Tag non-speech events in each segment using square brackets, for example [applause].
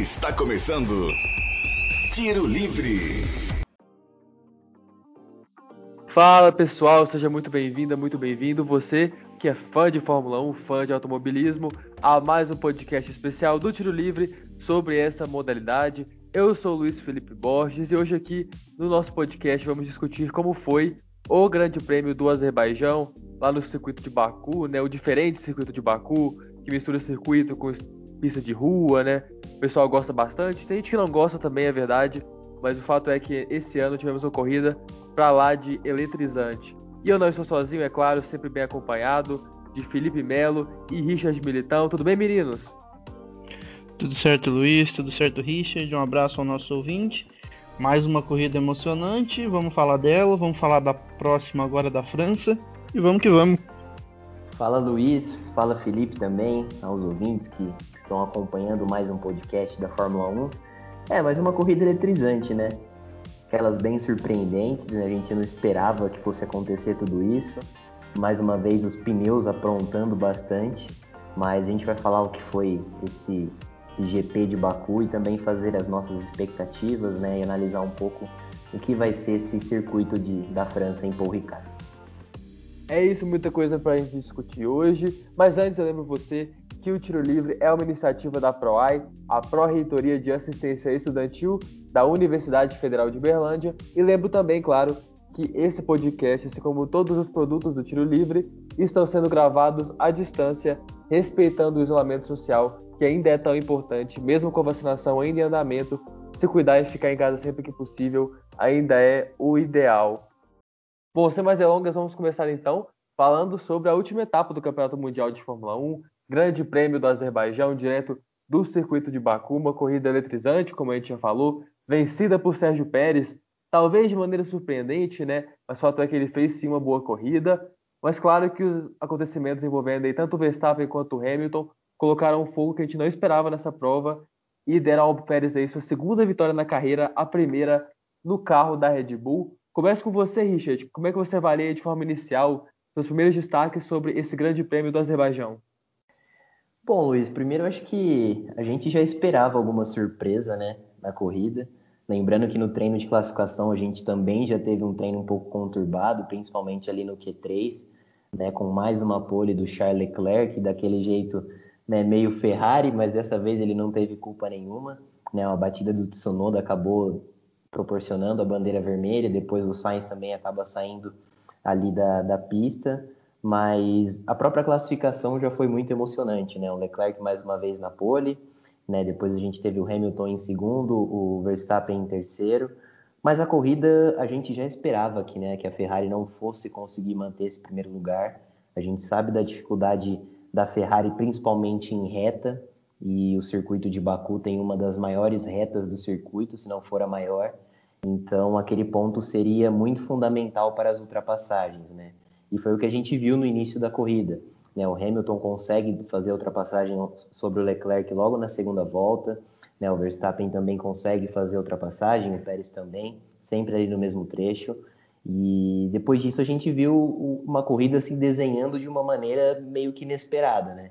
Está começando Tiro Livre. Fala pessoal, seja muito bem-vinda, muito bem-vindo. Você que é fã de Fórmula 1, fã de automobilismo, a mais um podcast especial do Tiro Livre sobre essa modalidade. Eu sou Luiz Felipe Borges e hoje aqui no nosso podcast vamos discutir como foi o Grande Prêmio do Azerbaijão, lá no circuito de Baku, né, o diferente circuito de Baku, que mistura circuito com pista de rua, né? O pessoal gosta bastante. Tem gente que não gosta também, é verdade. Mas o fato é que esse ano tivemos uma corrida pra lá de eletrizante. E eu não estou sozinho, é claro, sempre bem acompanhado de Felipe Melo e Richard Militão. Tudo bem, meninos? Tudo certo, Luiz. Tudo certo, Richard. Um abraço ao nosso ouvinte. Mais uma corrida emocionante. Vamos falar dela. Vamos falar da próxima agora da França. E vamos que vamos. Fala Luiz, fala Felipe também, aos ouvintes que estão acompanhando mais um podcast da Fórmula 1. É, mais uma corrida eletrizante, né? Aquelas bem surpreendentes, né? a gente não esperava que fosse acontecer tudo isso. Mais uma vez os pneus aprontando bastante, mas a gente vai falar o que foi esse, esse GP de Baku e também fazer as nossas expectativas, né? E analisar um pouco o que vai ser esse circuito de, da França em Paul Ricard. É isso, muita coisa para a gente discutir hoje. Mas antes eu lembro você que o Tiro Livre é uma iniciativa da PROAI, a Pró-Reitoria de Assistência Estudantil da Universidade Federal de Berlândia. E lembro também, claro, que esse podcast, assim como todos os produtos do Tiro Livre, estão sendo gravados à distância, respeitando o isolamento social, que ainda é tão importante, mesmo com a vacinação ainda em andamento. Se cuidar e ficar em casa sempre que possível ainda é o ideal. Bom, sem mais delongas, vamos começar então falando sobre a última etapa do Campeonato Mundial de Fórmula 1, Grande Prêmio do Azerbaijão, direto do circuito de Baku, uma corrida eletrizante, como a gente já falou, vencida por Sérgio Pérez, talvez de maneira surpreendente, né? Mas o fato é que ele fez sim uma boa corrida. Mas claro que os acontecimentos envolvendo aí, tanto o Verstappen quanto o Hamilton colocaram um fogo que a gente não esperava nessa prova e deram ao Pérez aí sua segunda vitória na carreira, a primeira no carro da Red Bull. Começo com você, Richard. Como é que você avalia de forma inicial seus primeiros destaques sobre esse grande prêmio do Azerbaijão? Bom, Luiz, primeiro acho que a gente já esperava alguma surpresa né, na corrida. Lembrando que no treino de classificação a gente também já teve um treino um pouco conturbado, principalmente ali no Q3, né, com mais uma pole do Charles Leclerc, daquele jeito né, meio Ferrari, mas dessa vez ele não teve culpa nenhuma. Né, a batida do Tsunoda acabou proporcionando a bandeira vermelha, depois o Sainz também acaba saindo ali da, da pista, mas a própria classificação já foi muito emocionante, né? O Leclerc mais uma vez na pole, né? Depois a gente teve o Hamilton em segundo, o Verstappen em terceiro, mas a corrida a gente já esperava que, né, que a Ferrari não fosse conseguir manter esse primeiro lugar. A gente sabe da dificuldade da Ferrari, principalmente em reta, e o circuito de Baku tem uma das maiores retas do circuito, se não for a maior. Então, aquele ponto seria muito fundamental para as ultrapassagens, né? E foi o que a gente viu no início da corrida. Né? O Hamilton consegue fazer a ultrapassagem sobre o Leclerc logo na segunda volta. Né? O Verstappen também consegue fazer a ultrapassagem, o Pérez também, sempre ali no mesmo trecho. E depois disso a gente viu uma corrida se desenhando de uma maneira meio que inesperada, né?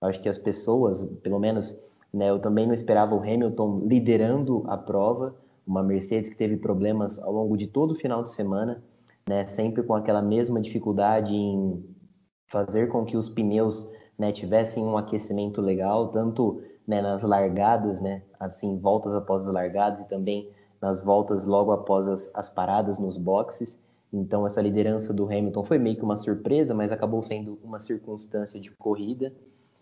Acho que as pessoas, pelo menos, né, eu também não esperava o Hamilton liderando a prova, uma Mercedes que teve problemas ao longo de todo o final de semana, né, sempre com aquela mesma dificuldade em fazer com que os pneus né, tivessem um aquecimento legal, tanto né, nas largadas, né, assim, voltas após as largadas e também nas voltas logo após as, as paradas nos boxes. Então, essa liderança do Hamilton foi meio que uma surpresa, mas acabou sendo uma circunstância de corrida.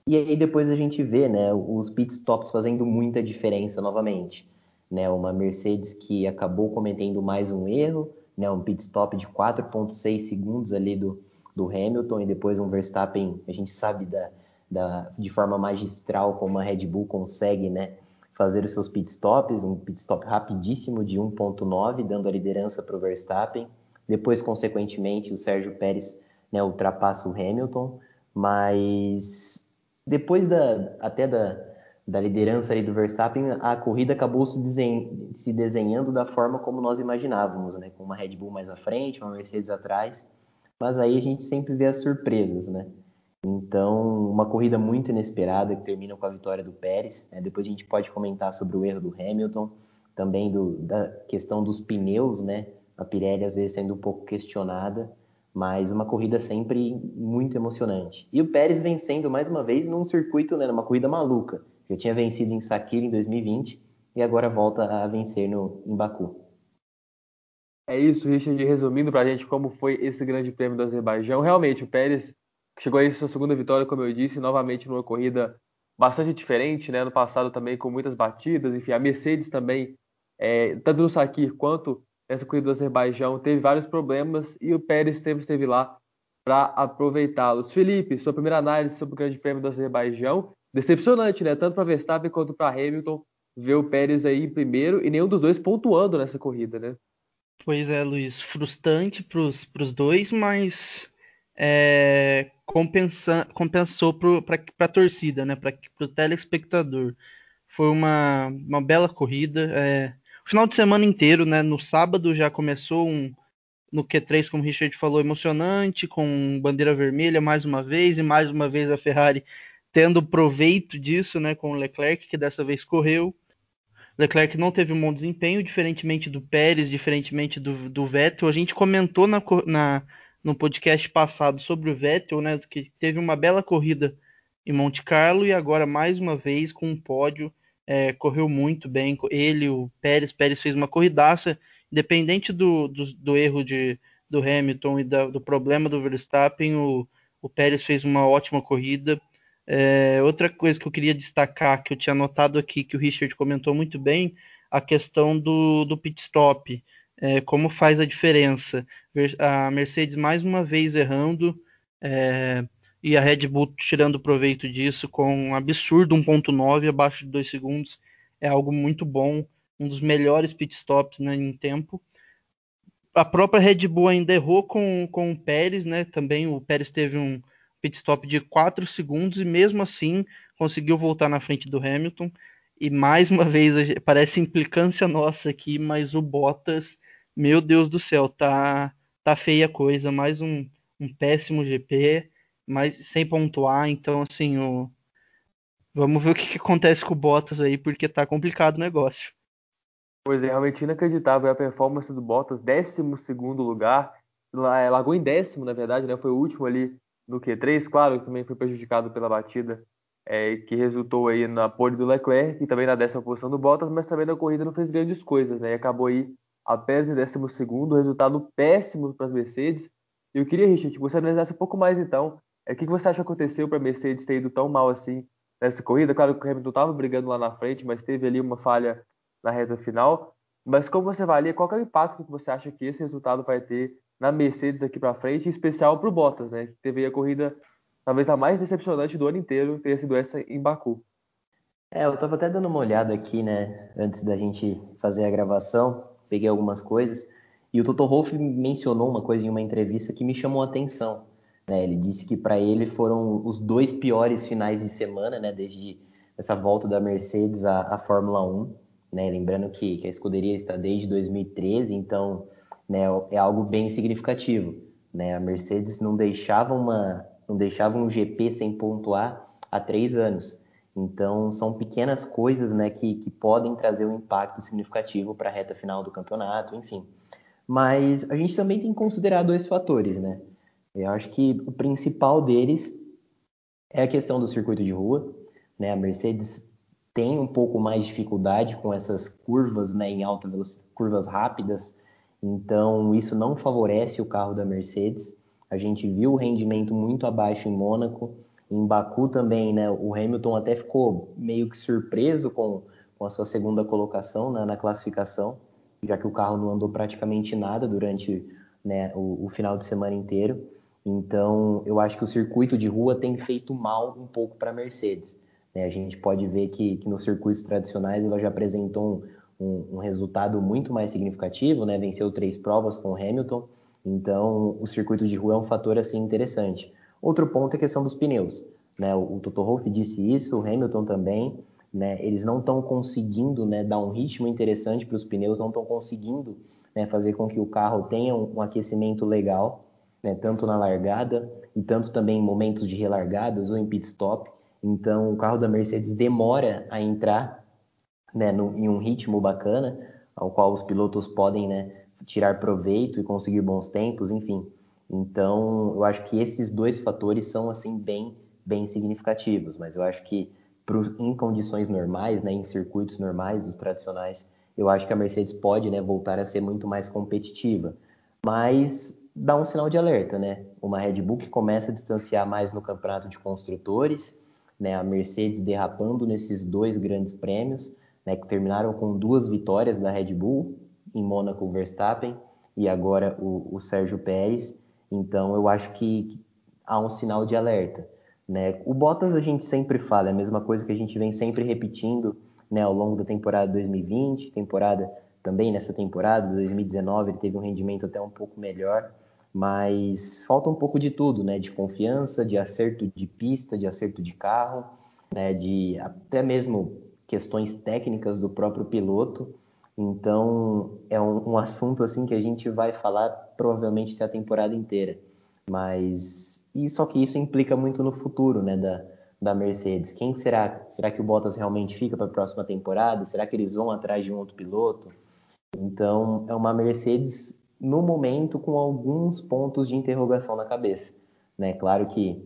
E aí depois a gente vê, né, os pit stops fazendo muita diferença novamente, né? Uma Mercedes que acabou cometendo mais um erro, né, um pit stop de 4.6 segundos ali do, do Hamilton e depois um Verstappen, a gente sabe da, da, de forma magistral como a Red Bull consegue, né, fazer os seus pit stops, um pit stop rapidíssimo de 1.9, dando a liderança para o Verstappen. Depois, consequentemente, o Sérgio Pérez né, ultrapassa o Hamilton, mas depois da, até da, da liderança ali do Verstappen, a corrida acabou se, desen, se desenhando da forma como nós imaginávamos, né? Com uma Red Bull mais à frente, uma Mercedes atrás. Mas aí a gente sempre vê as surpresas, né? Então, uma corrida muito inesperada que termina com a vitória do Pérez. Né? Depois a gente pode comentar sobre o erro do Hamilton, também do, da questão dos pneus, né? A Pirelli às vezes sendo um pouco questionada, mas uma corrida sempre muito emocionante. E o Pérez vencendo mais uma vez num circuito, né, numa corrida maluca. Já tinha vencido em Sakir em 2020 e agora volta a vencer no, em Baku. É isso, Richard, resumindo para a gente como foi esse grande prêmio do Azerbaijão. Realmente, o Pérez chegou aí sua segunda vitória, como eu disse, novamente numa corrida bastante diferente, né? No passado também com muitas batidas, enfim, a Mercedes também, é, tanto no Sakir quanto nessa corrida do Azerbaijão, teve vários problemas e o Pérez sempre esteve lá para aproveitá-los. Felipe, sua primeira análise sobre o Grande Prêmio do Azerbaijão, decepcionante, né? Tanto para Verstappen quanto para Hamilton, ver o Pérez aí em primeiro e nenhum dos dois pontuando nessa corrida, né? Pois é, Luiz, frustrante para os dois, mas é, compensa, compensou para a torcida, né, para o telespectador. Foi uma, uma bela corrida. É, o final de semana inteiro, né, no sábado já começou um, no Q3, como o Richard falou, emocionante, com bandeira vermelha mais uma vez, e mais uma vez a Ferrari tendo proveito disso, né, com o Leclerc, que dessa vez correu. Leclerc não teve um bom desempenho, diferentemente do Pérez, diferentemente do, do Vettel. A gente comentou na, na, no podcast passado sobre o Vettel, né, que teve uma bela corrida em Monte Carlo e agora mais uma vez com um pódio, é, correu muito bem. Ele, o Pérez, Pérez fez uma corridaça, independente do, do, do erro de, do Hamilton e da, do problema do Verstappen, o, o Pérez fez uma ótima corrida. É, outra coisa que eu queria destacar, que eu tinha notado aqui, que o Richard comentou muito bem, a questão do, do pit stop é, como faz a diferença. A Mercedes mais uma vez errando é, e a Red Bull tirando proveito disso com um absurdo 1.9 abaixo de 2 segundos. É algo muito bom, um dos melhores pitstops né, em tempo. A própria Red Bull ainda errou com, com o Pérez, né? Também o Pérez teve um pitstop de 4 segundos e mesmo assim conseguiu voltar na frente do Hamilton. E mais uma vez, parece implicância nossa aqui, mas o Bottas meu Deus do céu, tá, tá feia a coisa. Mais um, um péssimo GP, mas sem pontuar. Então, assim, o... vamos ver o que, que acontece com o Bottas aí, porque tá complicado o negócio. Pois é, realmente inacreditável a performance do Bottas, 12 lugar, é, largou em décimo, na verdade, né? Foi o último ali no Q3, claro, que também foi prejudicado pela batida é, que resultou aí na pole do Leclerc, e também na décima posição do Bottas, mas também na corrida não fez grandes coisas, né? E acabou aí apenas em 12 resultado péssimo para as Mercedes. Eu queria, Richard, que você analisasse um pouco mais então. É, o que você acha que aconteceu para a Mercedes ter ido tão mal assim nessa corrida? Claro que o Hamilton estava brigando lá na frente, mas teve ali uma falha na reta final. Mas como você avalia, qual é o impacto que você acha que esse resultado vai ter na Mercedes daqui para frente, em especial para o Bottas, né? Que teve a corrida talvez a mais decepcionante do ano inteiro, ter sido essa em Baku. É, eu estava até dando uma olhada aqui, né, antes da gente fazer a gravação peguei algumas coisas. E o Toto Wolff mencionou uma coisa em uma entrevista que me chamou a atenção. Né? Ele disse que para ele foram os dois piores finais de semana, né? desde essa volta da Mercedes à, à Fórmula 1. Né? Lembrando que, que, a escuderia está desde 2013, então né, é algo bem significativo. Né? A Mercedes não deixava, uma, não deixava um GP sem pontuar há três anos. Então, são pequenas coisas né, que, que podem trazer um impacto significativo para a reta final do campeonato, enfim. Mas a gente também tem que considerar dois fatores, né? Eu acho que o principal deles é a questão do circuito de rua. Né? A Mercedes tem um pouco mais de dificuldade com essas curvas né, em alta velocidade, curvas rápidas, então isso não favorece o carro da Mercedes. A gente viu o rendimento muito abaixo em Mônaco, em Baku também, né, o Hamilton até ficou meio que surpreso com, com a sua segunda colocação né, na classificação, já que o carro não andou praticamente nada durante né, o, o, final de semana inteiro. Então, eu acho que o circuito de rua tem feito mal um pouco para a Mercedes. Né? A gente pode ver que, que nos circuitos tradicionais ela já apresentou um, um, resultado muito mais significativo, né? venceu três provas com o Hamilton. Então, o circuito de rua é um fator assim interessante. Outro ponto é a questão dos pneus. Né? O, Toto Wolff disse isso, o Hamilton também. Né? Eles não estão conseguindo né, dar um ritmo interessante para os pneus, não estão conseguindo né, fazer com que o carro tenha um, um aquecimento legal, né, tanto na largada e tanto também em momentos de relargadas ou em pit stop. Então, o carro da Mercedes demora a entrar né, no, em um ritmo bacana, ao qual os pilotos podem né, tirar proveito e conseguir bons tempos, enfim. Então, eu acho que esses dois fatores são assim bem, bem significativos, mas eu acho que pro, em condições normais, né, em circuitos normais, os tradicionais, eu acho que a Mercedes pode né, voltar a ser muito mais competitiva. Mas dá um sinal de alerta, né? Uma Red Bull que começa a distanciar mais no campeonato de construtores, né? A Mercedes derrapando nesses dois grandes prêmios, né? Que terminaram com duas vitórias da Red Bull, em Mônaco, Verstappen, e agora o, o Sérgio Pérez. Então eu acho que, que há um sinal de alerta. Né? O Bottas a gente sempre fala, é a mesma coisa que a gente vem sempre repetindo né, ao longo da temporada 2020, temporada também nessa temporada 2019 ele teve um rendimento até um pouco melhor, mas falta um pouco de tudo, né? De confiança, de acerto de pista, de acerto de carro, né? De até mesmo questões técnicas do próprio piloto. Então é um, um assunto assim que a gente vai falar provavelmente a temporada inteira, mas e só que isso implica muito no futuro, né? Da, da Mercedes. Quem será? Será que o Bottas realmente fica para a próxima temporada? Será que eles vão atrás de um outro piloto? Então, é uma Mercedes no momento com alguns pontos de interrogação na cabeça. Né? Claro que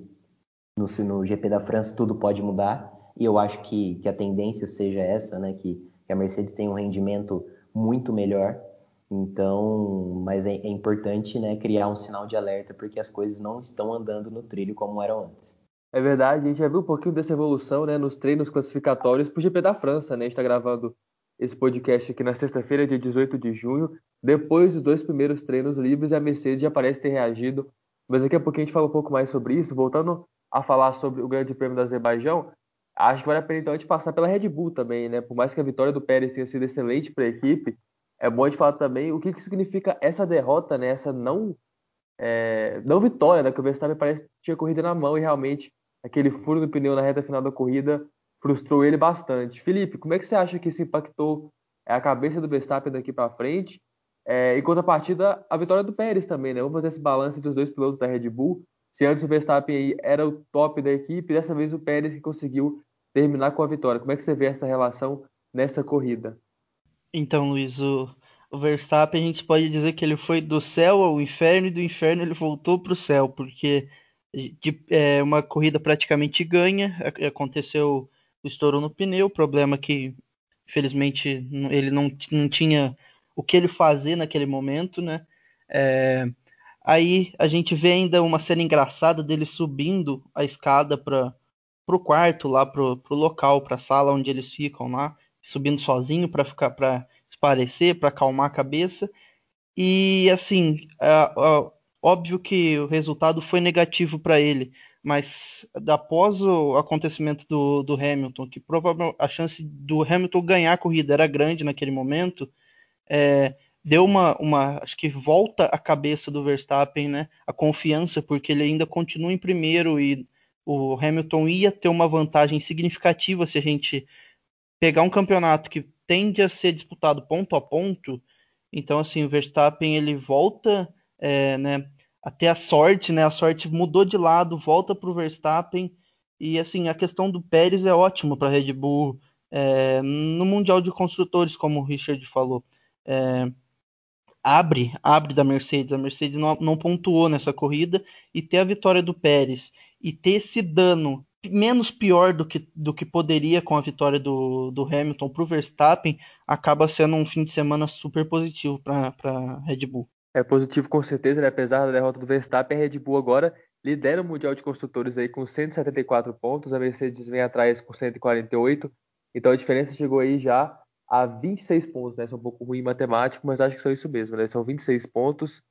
no, no GP da França tudo pode mudar e eu acho que, que a tendência seja essa, né? que, que a Mercedes tem um rendimento muito melhor. Então, mas é, é importante né, criar um sinal de alerta porque as coisas não estão andando no trilho como eram antes. É verdade, a gente já viu um pouquinho dessa evolução né, nos treinos classificatórios para o GP da França. Né? A gente está gravando esse podcast aqui na sexta-feira, dia 18 de junho, depois dos dois primeiros treinos livres, a Mercedes já parece ter reagido. Mas daqui a pouquinho a gente fala um pouco mais sobre isso. Voltando a falar sobre o Grande Prêmio do Azerbaijão, acho que vale a pena então a gente passar pela Red Bull também, né? Por mais que a vitória do Pérez tenha sido excelente para a equipe, é bom a gente falar também o que, que significa essa derrota, né? Essa não, é, não vitória, né? Que o Verstappen parece que tinha corrida na mão e realmente aquele furo no pneu na reta final da corrida frustrou ele bastante. Felipe, como é que você acha que isso impactou é, a cabeça do Verstappen daqui para frente? É, em contrapartida, a vitória do Pérez também, né? Vamos fazer esse balanço entre os dois pilotos da Red Bull. Se antes o Verstappen era o top da equipe, dessa vez o Pérez que conseguiu terminar com a vitória. Como é que você vê essa relação nessa corrida? Então, Luiz, o, o Verstappen a gente pode dizer que ele foi do céu ao inferno e do inferno ele voltou para o céu, porque de, é, uma corrida praticamente ganha, aconteceu estourou no pneu, problema que infelizmente ele não, não tinha o que ele fazer naquele momento, né? É, aí a gente vê ainda uma cena engraçada dele subindo a escada para o quarto, lá pro, pro local, para a sala onde eles ficam lá, subindo sozinho para ficar para esparecer, para acalmar a cabeça. E assim, é, é, óbvio que o resultado foi negativo para ele, mas após o acontecimento do, do Hamilton, que provavelmente a chance do Hamilton ganhar a corrida era grande naquele momento, é, deu uma, uma, acho que volta a cabeça do Verstappen, né, a confiança, porque ele ainda continua em primeiro e o Hamilton ia ter uma vantagem significativa se a gente pegar um campeonato que tende a ser disputado ponto a ponto, então assim, o Verstappen ele volta, é, né, até a sorte, né? A sorte mudou de lado, volta para o Verstappen. E assim, a questão do Pérez é ótimo para Red Bull é, no Mundial de Construtores, como o Richard falou. É, abre, abre da Mercedes. A Mercedes não, não pontuou nessa corrida e ter a vitória do Pérez e ter esse dano menos pior do que, do que poderia com a vitória do, do Hamilton para o Verstappen, acaba sendo um fim de semana super positivo para a Red Bull é positivo com certeza, né? apesar da derrota do Verstappen, a Red Bull agora lidera o Mundial de Construtores aí com 174 pontos, a Mercedes vem atrás com 148, então a diferença chegou aí já a 26 pontos, né? Isso é um pouco ruim em matemático, mas acho que são isso mesmo, né? São 26 pontos.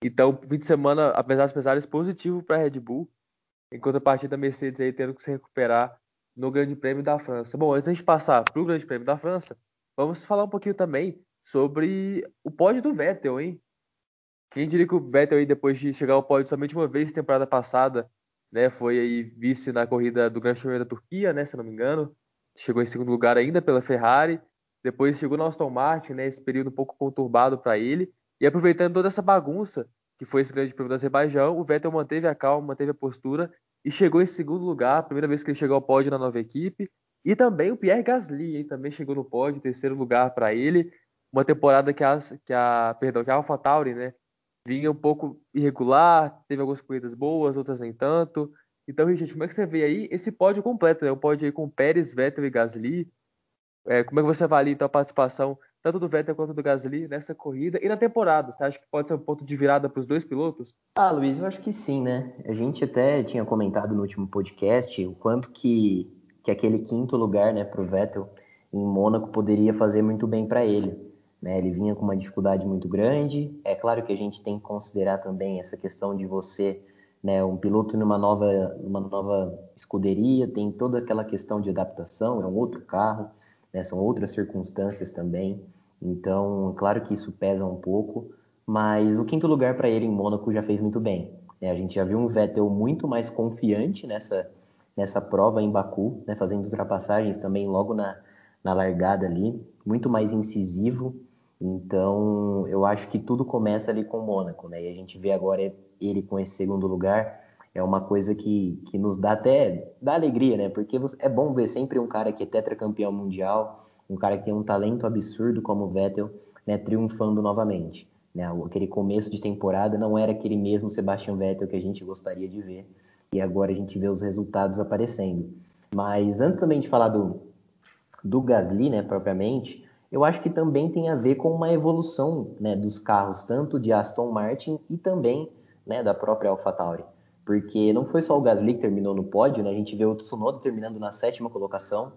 Então, fim de semana, apesar dos pesares, positivo para a Red Bull, enquanto a partida da Mercedes aí tendo que se recuperar no Grande Prêmio da França. Bom, antes de passar para o Grande Prêmio da França, vamos falar um pouquinho também sobre o pódio do Vettel, hein? Quem diria que o Vettel aí, depois de chegar ao pódio somente uma vez temporada passada, né, foi aí vice na corrida do Grande Prêmio da Turquia, né, se não me engano, chegou em segundo lugar ainda pela Ferrari, depois chegou no Aston Martin, né, esse período um pouco conturbado para ele, e aproveitando toda essa bagunça, que foi esse grande prêmio do Azerbaijão, o Vettel manteve a calma, manteve a postura e chegou em segundo lugar, primeira vez que ele chegou ao pódio na nova equipe. E também o Pierre Gasly, hein, também chegou no pódio, terceiro lugar para ele. Uma temporada que a, que a, perdão, que a AlphaTauri, né, vinha um pouco irregular, teve algumas corridas boas, outras nem tanto. Então, Richard, como é que você vê aí esse pódio completo, né? O pódio aí com Pérez, Vettel e Gasly. É, como é que você avalia então, a participação tanto do Vettel quanto do Gasly nessa corrida e na temporada? Você acha que pode ser um ponto de virada para os dois pilotos? Ah, Luiz, eu acho que sim, né? A gente até tinha comentado no último podcast o quanto que, que aquele quinto lugar, né, para o Vettel em Mônaco poderia fazer muito bem para ele. Né? Ele vinha com uma dificuldade muito grande. É claro que a gente tem que considerar também essa questão de você, né, um piloto numa nova, numa nova escuderia, tem toda aquela questão de adaptação, é um outro carro, né, são outras circunstâncias também. Então, claro que isso pesa um pouco, mas o quinto lugar para ele em Mônaco já fez muito bem. Né? A gente já viu um Vettel muito mais confiante nessa, nessa prova em Baku, né? fazendo ultrapassagens também logo na, na largada ali, muito mais incisivo. Então, eu acho que tudo começa ali com o Mônaco, né? E a gente vê agora ele com esse segundo lugar, é uma coisa que, que nos dá até dá alegria, né? Porque é bom ver sempre um cara que é tetracampeão mundial, um cara que tem um talento absurdo como o Vettel, né, triunfando novamente. Né? Aquele começo de temporada não era aquele mesmo Sebastian Vettel que a gente gostaria de ver, e agora a gente vê os resultados aparecendo. Mas antes também de falar do, do Gasly, né, propriamente, eu acho que também tem a ver com uma evolução né, dos carros, tanto de Aston Martin e também né, da própria AlphaTauri. Porque não foi só o Gasly que terminou no pódio, né? a gente vê o Tsunoda terminando na sétima colocação,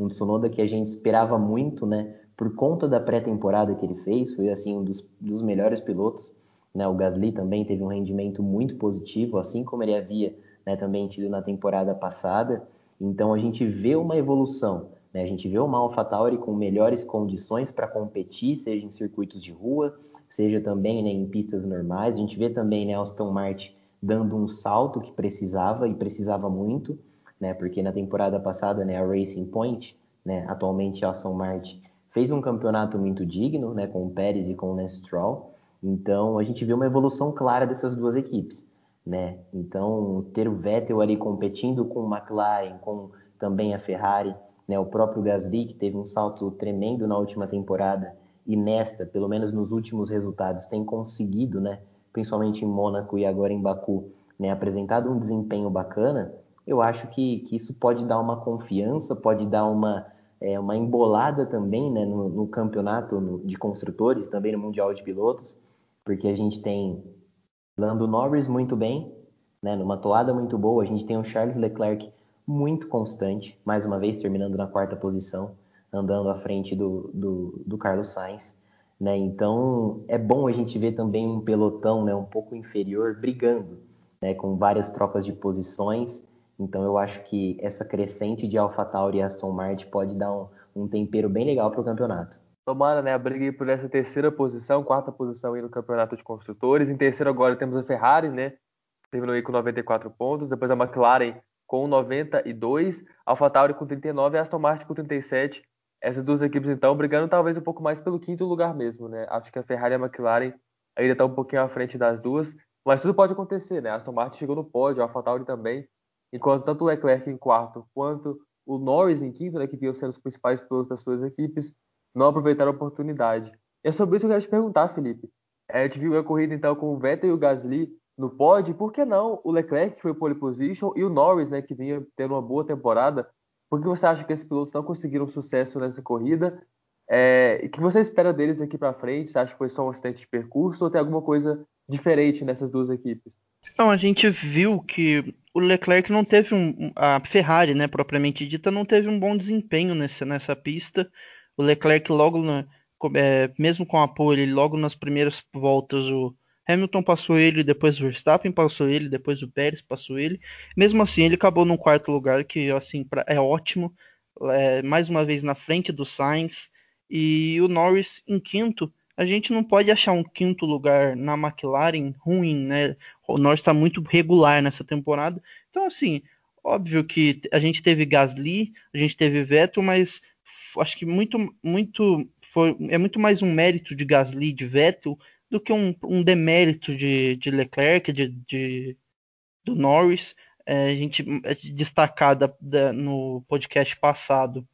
um Tsunoda que a gente esperava muito, né? Por conta da pré-temporada que ele fez, foi assim um dos, dos melhores pilotos. Né? O Gasly também teve um rendimento muito positivo, assim como ele havia né, também tido na temporada passada. Então a gente vê uma evolução. Né? A gente vê uma AlphaTauri com melhores condições para competir, seja em circuitos de rua, seja também né, em pistas normais. A gente vê também né, Aston Martin dando um salto que precisava e precisava muito né? Porque na temporada passada, né, a Racing Point, né, atualmente a Aston Martin, fez um campeonato muito digno, né, com o Pérez e com o Lance Stroll. Então a gente viu uma evolução clara dessas duas equipes, né? Então ter o Vettel ali competindo com o McLaren, com também a Ferrari, né, o próprio Gasly que teve um salto tremendo na última temporada e nesta, pelo menos nos últimos resultados, tem conseguido, né, principalmente em Mônaco e agora em Baku, né, apresentado um desempenho bacana eu acho que, que isso pode dar uma confiança, pode dar uma, é, uma embolada também né, no, no campeonato no, de construtores, também no Mundial de Pilotos, porque a gente tem Lando Norris muito bem, né, numa toada muito boa, a gente tem o Charles Leclerc muito constante, mais uma vez terminando na quarta posição, andando à frente do, do, do Carlos Sainz. Né? Então é bom a gente ver também um pelotão né, um pouco inferior brigando, né, com várias trocas de posições então eu acho que essa crescente de AlphaTauri e Aston Martin pode dar um, um tempero bem legal para o campeonato. Tomara, né? A briga por essa terceira posição, quarta posição aí no campeonato de construtores. Em terceiro agora temos a Ferrari, né? Terminou aí com 94 pontos. Depois a McLaren com 92, AlphaTauri com 39 e Aston Martin com 37. Essas duas equipes, então, brigando talvez um pouco mais pelo quinto lugar mesmo, né? Acho que a Ferrari e a McLaren ainda estão um pouquinho à frente das duas. Mas tudo pode acontecer, né? Aston Martin chegou no pódio, a AlphaTauri também enquanto tanto o Leclerc em quarto quanto o Norris em quinto, né, que vinham sendo os principais pilotos das suas equipes, não aproveitaram a oportunidade. E é sobre isso que eu quero te perguntar, Felipe. É, a gente viu a corrida então com o Vettel e o Gasly no pódio, por que não o Leclerc, que foi pole position, e o Norris, né, que vinha tendo uma boa temporada? Por que você acha que esses pilotos não conseguiram sucesso nessa corrida? É, o que você espera deles daqui para frente? Você acha que foi só um acidente de percurso ou tem alguma coisa diferente nessas duas equipes? Então, a gente viu que o Leclerc não teve um. A Ferrari, né, propriamente dita, não teve um bom desempenho nessa, nessa pista. O Leclerc, logo na, é, mesmo com a pole, logo nas primeiras voltas, o Hamilton passou ele, depois o Verstappen passou ele, depois o Pérez passou ele. Mesmo assim, ele acabou no quarto lugar, que assim pra, é ótimo. É, mais uma vez na frente do Sainz. E o Norris em quinto a gente não pode achar um quinto lugar na McLaren ruim, né? O Norris está muito regular nessa temporada. Então, assim, óbvio que a gente teve Gasly, a gente teve Vettel, mas acho que muito, muito foi, é muito mais um mérito de Gasly, de Vettel, do que um, um demérito de, de Leclerc, de, de do Norris. É, a gente destacar da, da, no podcast passado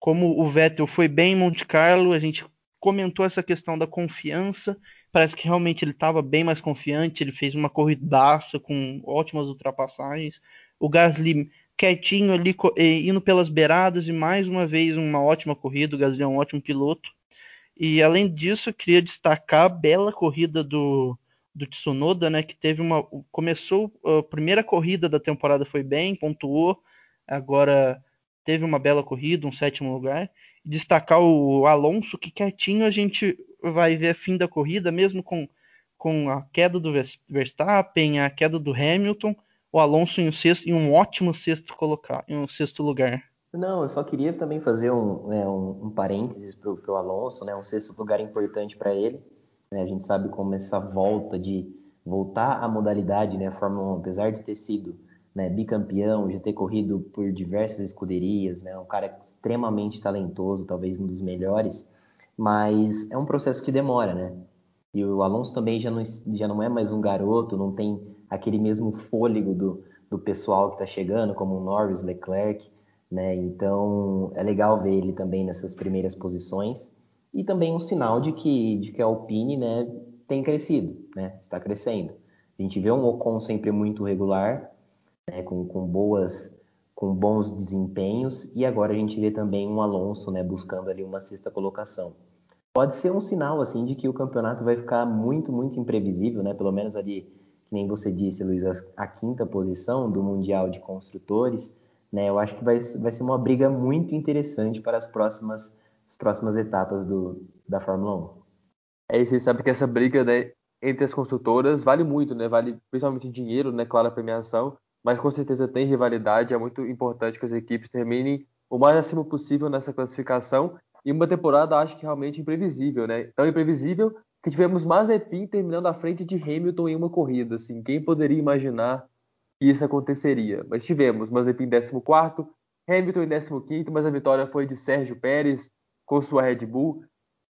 como o Vettel foi bem em Monte Carlo, a gente comentou essa questão da confiança. Parece que realmente ele estava bem mais confiante, ele fez uma corridaça com ótimas ultrapassagens. O Gasly quietinho ali, indo pelas beiradas e mais uma vez uma ótima corrida. O Gasly é um ótimo piloto. E além disso, queria destacar a bela corrida do, do Tsunoda, né, que teve uma começou a primeira corrida da temporada foi bem, pontuou. Agora teve uma bela corrida, um sétimo lugar. Destacar o Alonso, que quietinho a gente vai ver fim da corrida, mesmo com, com a queda do Verstappen, a queda do Hamilton, o Alonso em um, sexto, em um ótimo sexto colocar, em um sexto lugar. Não, eu só queria também fazer um, né, um, um parênteses para o Alonso, né, um sexto lugar importante para ele. Né, a gente sabe como essa volta de voltar à modalidade, né, a Fórmula 1, apesar de ter sido né, bicampeão, já ter corrido por diversas escuderias, né, um cara extremamente talentoso, talvez um dos melhores, mas é um processo que demora, né? E o Alonso também já não, já não é mais um garoto, não tem aquele mesmo fôlego do, do pessoal que está chegando, como o Norris, Leclerc, né? Então é legal ver ele também nessas primeiras posições e também um sinal de que, de que a Alpine, né, tem crescido, né? Está crescendo. A gente vê um Ocon sempre muito regular, né, com, com boas com bons desempenhos e agora a gente vê também um Alonso né, buscando ali uma sexta colocação. Pode ser um sinal assim de que o campeonato vai ficar muito, muito imprevisível, né? Pelo menos ali, que nem você disse, Luiz, a, a quinta posição do Mundial de Construtores, né? Eu acho que vai, vai ser uma briga muito interessante para as próximas, as próximas etapas do, da Fórmula 1. É isso, você sabe que essa briga né, entre as construtoras vale muito, né? Vale principalmente dinheiro, né? Claro, a premiação, mas com certeza tem rivalidade. É muito importante que as equipes terminem o mais acima possível nessa classificação. E uma temporada, acho que realmente imprevisível, né? Tão imprevisível que tivemos Mazepin terminando à frente de Hamilton em uma corrida. Assim, quem poderia imaginar que isso aconteceria? Mas tivemos Mazepin em 14, Hamilton em 15, mas a vitória foi de Sérgio Pérez com sua Red Bull.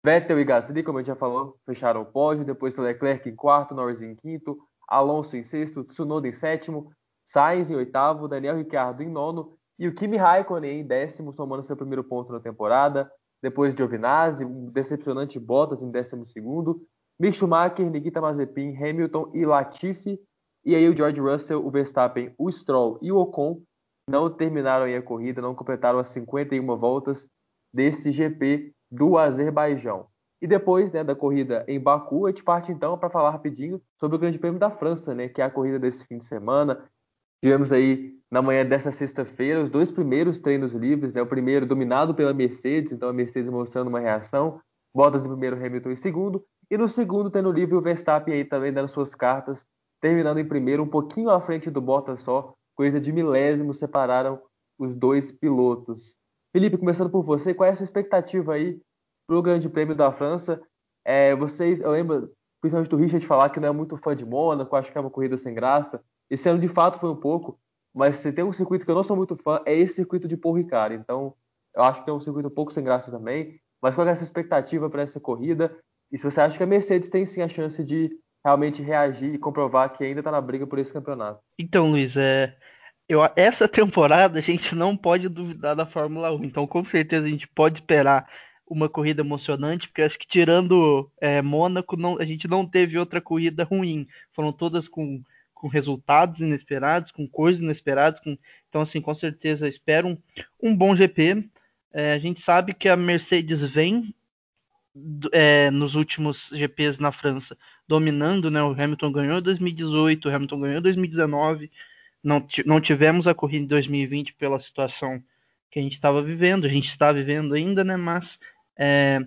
Vettel e Gasly, como a gente já falou, fecharam o pódio. Depois Leclerc em quarto, Norris em quinto, Alonso em sexto, Tsunoda em sétimo, Sainz em oitavo, Daniel Ricciardo em nono e o Kimi Raikkonen em décimo, tomando seu primeiro ponto na temporada. Depois Giovinazzi, um decepcionante Bottas em décimo segundo, Mick Schumacher, Nikita Mazepin, Hamilton e Latifi. E aí o George Russell, o Verstappen, o Stroll e o Ocon não terminaram a corrida, não completaram as 51 voltas desse GP do Azerbaijão. E depois né, da corrida em Baku, a gente parte então para falar rapidinho sobre o Grande Prêmio da França, né, que é a corrida desse fim de semana. Tivemos aí na manhã dessa sexta-feira os dois primeiros treinos livres, né? O primeiro dominado pela Mercedes, então a Mercedes mostrando uma reação, Bottas em primeiro, Hamilton em segundo, e no segundo treino livre o Verstappen aí também dando suas cartas, terminando em primeiro, um pouquinho à frente do Bottas só, coisa de milésimos separaram os dois pilotos. Felipe, começando por você, qual é a sua expectativa aí para o Grande Prêmio da França? É, vocês, eu lembro, principalmente do Richard falar que não é muito fã de Mônaco, acho que é uma corrida sem graça. Esse ano de fato foi um pouco, mas se tem um circuito que eu não sou muito fã, é esse circuito de Paul Ricard. Então, eu acho que é um circuito um pouco sem graça também. Mas qual é a sua expectativa para essa corrida? E se você acha que a Mercedes tem sim a chance de realmente reagir e comprovar que ainda está na briga por esse campeonato? Então, Luiz, é, eu, essa temporada a gente não pode duvidar da Fórmula 1. Então, com certeza, a gente pode esperar uma corrida emocionante, porque acho que tirando é, Mônaco, não, a gente não teve outra corrida ruim. Foram todas com com resultados inesperados, com coisas inesperadas. Com... Então, assim, com certeza espero um, um bom GP. É, a gente sabe que a Mercedes vem é, nos últimos GPs na França dominando, né? O Hamilton ganhou em 2018, o Hamilton ganhou em 2019. Não, não tivemos a corrida em 2020 pela situação que a gente estava vivendo, a gente está vivendo ainda, né? Mas é,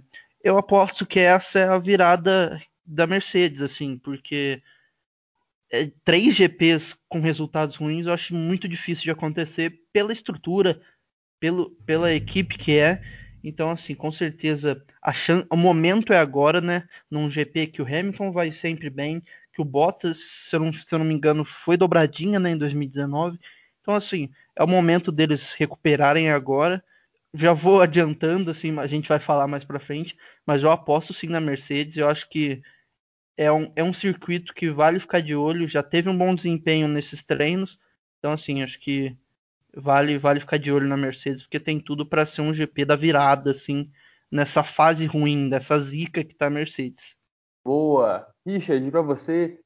eu aposto que essa é a virada da Mercedes, assim, porque é, três GPs com resultados ruins eu acho muito difícil de acontecer pela estrutura, pelo, pela equipe que é. Então, assim, com certeza a o momento é agora, né? Num GP que o Hamilton vai sempre bem, que o Bottas, se eu não, se eu não me engano, foi dobradinha né, em 2019. Então, assim, é o momento deles recuperarem agora. Já vou [laughs] adiantando, assim, a gente vai falar mais para frente, mas eu aposto sim na Mercedes. Eu acho que é um, é um circuito que vale ficar de olho, já teve um bom desempenho nesses treinos, então assim, acho que vale vale ficar de olho na Mercedes, porque tem tudo para ser um GP da virada, assim, nessa fase ruim, dessa zica que tá a Mercedes. Boa! Richard, para você,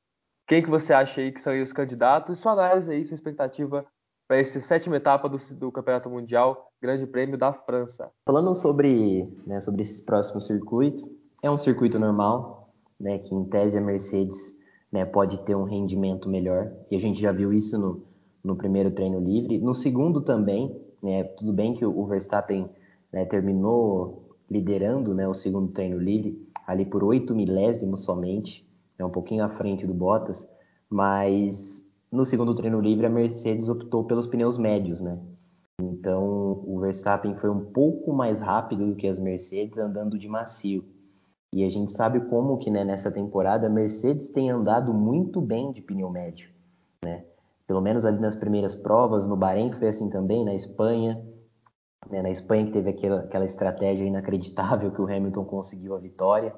quem que você acha aí que são os candidatos? Sua análise aí, sua expectativa para essa sétima etapa do, do, Campeonato Mundial, Grande Prêmio da França. Falando sobre, né, sobre esses próximos circuitos, é um circuito normal, né, que em tese a Mercedes né, pode ter um rendimento melhor, e a gente já viu isso no, no primeiro treino livre. No segundo também, né, tudo bem que o Verstappen né, terminou liderando né, o segundo treino livre, ali por oito milésimos somente, é um pouquinho à frente do Bottas, mas no segundo treino livre a Mercedes optou pelos pneus médios, né? Então o Verstappen foi um pouco mais rápido do que as Mercedes andando de macio. E a gente sabe como que né, nessa temporada a Mercedes tem andado muito bem de pneu médio, né? Pelo menos ali nas primeiras provas, no Bahrein foi assim também, na Espanha, né, na Espanha que teve aquela, aquela estratégia inacreditável que o Hamilton conseguiu a vitória.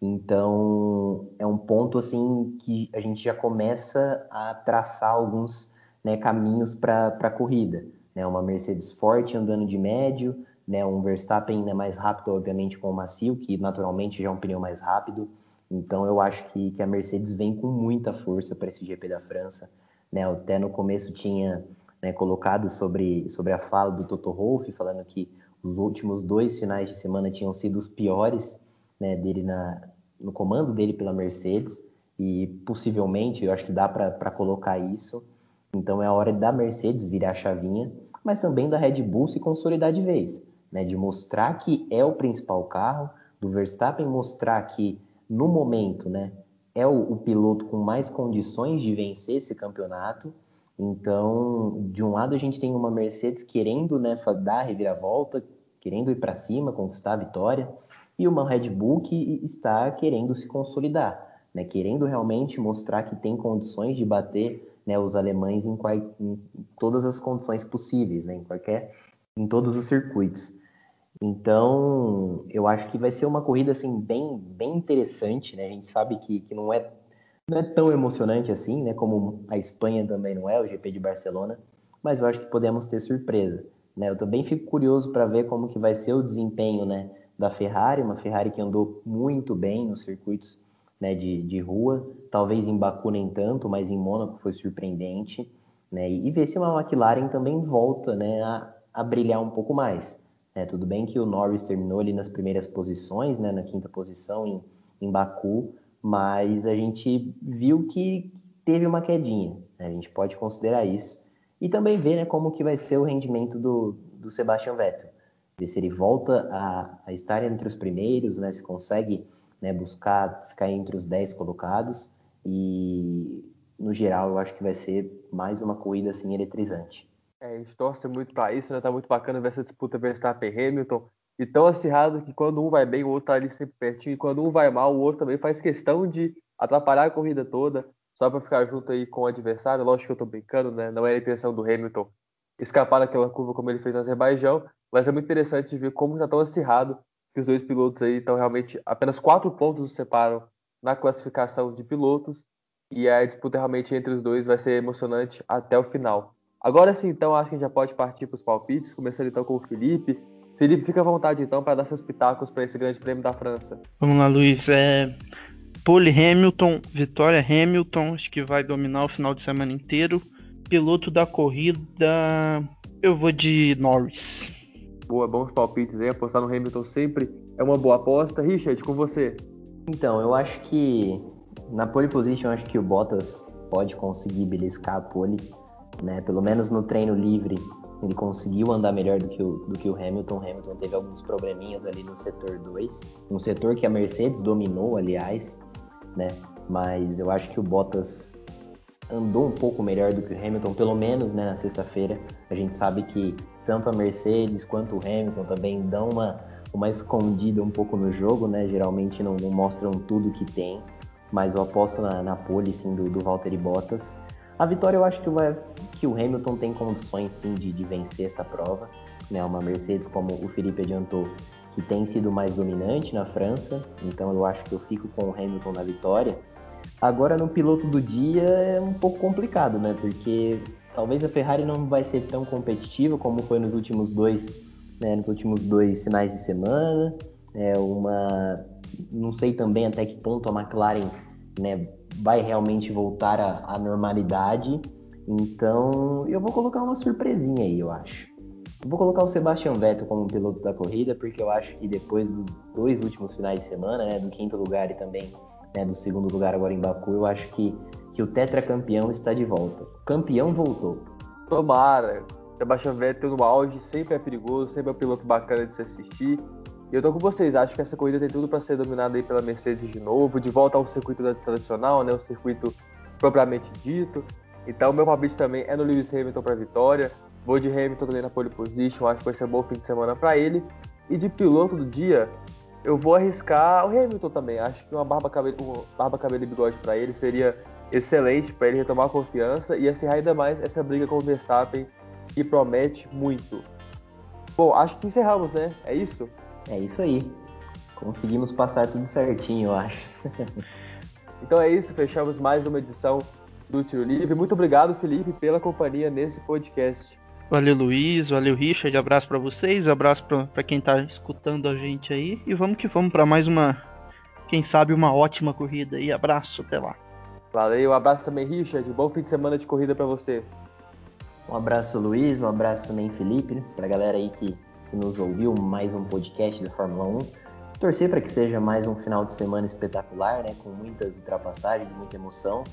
Então, é um ponto assim que a gente já começa a traçar alguns né, caminhos para a corrida. Né? Uma Mercedes forte andando de médio, né? um Verstappen né, mais rápido, obviamente, com o macio, que naturalmente já é um pneu mais rápido. Então, eu acho que, que a Mercedes vem com muita força para esse GP da França. Né? Até no começo tinha né, colocado sobre, sobre a fala do Toto Wolff, falando que os últimos dois finais de semana tinham sido os piores né, dele na, no comando dele pela Mercedes e possivelmente eu acho que dá para colocar isso. Então é a hora da Mercedes virar a chavinha, mas também da Red Bull se consolidar de vez, né, de mostrar que é o principal carro, do Verstappen mostrar que no momento, né, é o, o piloto com mais condições de vencer esse campeonato. Então, de um lado a gente tem uma Mercedes querendo, né, dar a reviravolta, querendo ir para cima, conquistar a vitória e uma Red Bull que está querendo se consolidar, né, querendo realmente mostrar que tem condições de bater né, os alemães em, em, todas as condições possíveis, né, em qualquer, em todos os circuitos. Então, eu acho que vai ser uma corrida assim bem, bem interessante, né? A gente sabe que, que não é não é tão emocionante assim, né? Como a Espanha também não é, o GP de Barcelona, mas eu acho que podemos ter surpresa, né? Eu também fico curioso para ver como que vai ser o desempenho, né? da Ferrari, uma Ferrari que andou muito bem nos circuitos né, de, de rua, talvez em Baku nem tanto, mas em Mônaco foi surpreendente, né, e ver se uma McLaren também volta né, a, a brilhar um pouco mais. É, tudo bem que o Norris terminou ali nas primeiras posições, né, na quinta posição em, em Baku, mas a gente viu que teve uma quedinha, né, a gente pode considerar isso, e também ver né, como que vai ser o rendimento do, do Sebastian Vettel. Ver se ele volta a, a estar entre os primeiros, né, se consegue né, buscar ficar entre os 10 colocados. E no geral eu acho que vai ser mais uma corrida assim eletrizante. É, a gente torce muito para isso, né? Tá muito bacana ver essa disputa Verstappen Hamilton e tão acirrado que quando um vai bem, o outro tá ali sempre pertinho, e quando um vai mal, o outro também faz questão de atrapalhar a corrida toda, só para ficar junto aí com o adversário. Lógico que eu tô brincando, né? Não é a intenção do Hamilton escapar daquela curva como ele fez no Azerbaijão, mas é muito interessante ver como já estão acirrado que os dois pilotos aí estão realmente apenas quatro pontos os separam na classificação de pilotos e a disputa realmente entre os dois vai ser emocionante até o final. Agora sim, então acho que a gente já pode partir para os palpites, começando então com o Felipe. Felipe, fica à vontade então para dar seus pitacos para esse Grande Prêmio da França. Vamos lá, Luiz. É... Pole Hamilton, vitória Hamilton, acho que vai dominar o final de semana inteiro. Piloto da corrida, eu vou de Norris. Boa, bons palpites aí. Apostar no Hamilton sempre é uma boa aposta. Richard, com você. Então, eu acho que na pole position, acho que o Bottas pode conseguir beliscar a pole, né? Pelo menos no treino livre, ele conseguiu andar melhor do que o, do que o Hamilton. Hamilton teve alguns probleminhas ali no setor 2, um setor que a Mercedes dominou, aliás, né? Mas eu acho que o Bottas andou um pouco melhor do que o Hamilton, pelo menos né, na sexta-feira. A gente sabe que tanto a Mercedes quanto o Hamilton também dão uma, uma escondida um pouco no jogo, né? Geralmente não, não mostram tudo que tem, mas eu aposto na, na pole sim, do, do Valtteri Bottas. A vitória eu acho que, vai, que o Hamilton tem condições sim de, de vencer essa prova. Né? Uma Mercedes, como o Felipe adiantou, que tem sido mais dominante na França, então eu acho que eu fico com o Hamilton na vitória Agora no piloto do dia é um pouco complicado, né? Porque talvez a Ferrari não vai ser tão competitiva como foi nos últimos dois, né, nos últimos dois finais de semana. É uma, não sei também até que ponto a McLaren, né, vai realmente voltar à, normalidade. Então, eu vou colocar uma surpresinha aí, eu acho. Eu vou colocar o Sebastian Vettel como piloto da corrida, porque eu acho que depois dos dois últimos finais de semana, né, do quinto lugar e também né, do segundo lugar agora em Baku, eu acho que, que o tetracampeão está de volta. O campeão voltou. Tomara. Sebastian Vettel no auge sempre é perigoso, sempre é um piloto bacana de se assistir. E eu tô com vocês, acho que essa corrida tem tudo para ser dominada aí pela Mercedes de novo, de volta ao circuito tradicional, né, o circuito propriamente dito. Então, meu palpite também é no Lewis Hamilton para vitória. Vou de Hamilton também na pole position, acho que vai ser um bom fim de semana para ele. E de piloto do dia, eu vou arriscar o Hamilton também. Acho que uma barba, cabelo, uma barba, cabelo e bigode para ele seria excelente para ele retomar a confiança e acirrar ainda mais essa briga com o Verstappen, que promete muito. Bom, acho que encerramos, né? É isso? É isso aí. Conseguimos passar tudo certinho, eu acho. [laughs] então é isso, fechamos mais uma edição do Tiro Livre. Muito obrigado, Felipe, pela companhia nesse podcast. Valeu, Luiz. Valeu, Richard. Abraço para vocês. Abraço para quem tá escutando a gente aí. E vamos que vamos para mais uma, quem sabe, uma ótima corrida. E abraço. Até lá. Valeu. Um abraço também, Richard. Bom fim de semana de corrida para você. Um abraço, Luiz. Um abraço também, Felipe. Para a galera aí que, que nos ouviu. Mais um podcast da Fórmula 1. Torcer para que seja mais um final de semana espetacular, né? Com muitas ultrapassagens, muita emoção,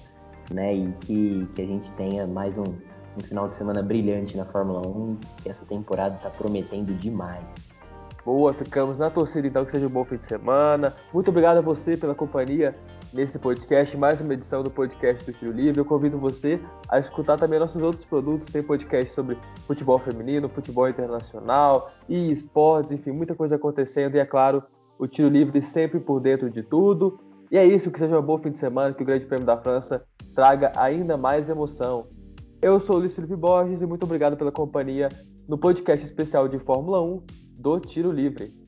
né? E que, que a gente tenha mais um um final de semana brilhante na Fórmula 1, que essa temporada está prometendo demais. Boa, ficamos na torcida então que seja um bom fim de semana. Muito obrigado a você pela companhia nesse podcast, mais uma edição do podcast do Tiro Livre. Eu convido você a escutar também nossos outros produtos. Tem podcast sobre futebol feminino, futebol internacional e esportes, enfim, muita coisa acontecendo. E é claro, o Tiro Livre sempre por dentro de tudo. E é isso, que seja um bom fim de semana, que o Grande Prêmio da França traga ainda mais emoção. Eu sou o Luiz Felipe Borges e muito obrigado pela companhia no podcast especial de Fórmula 1 do Tiro Livre.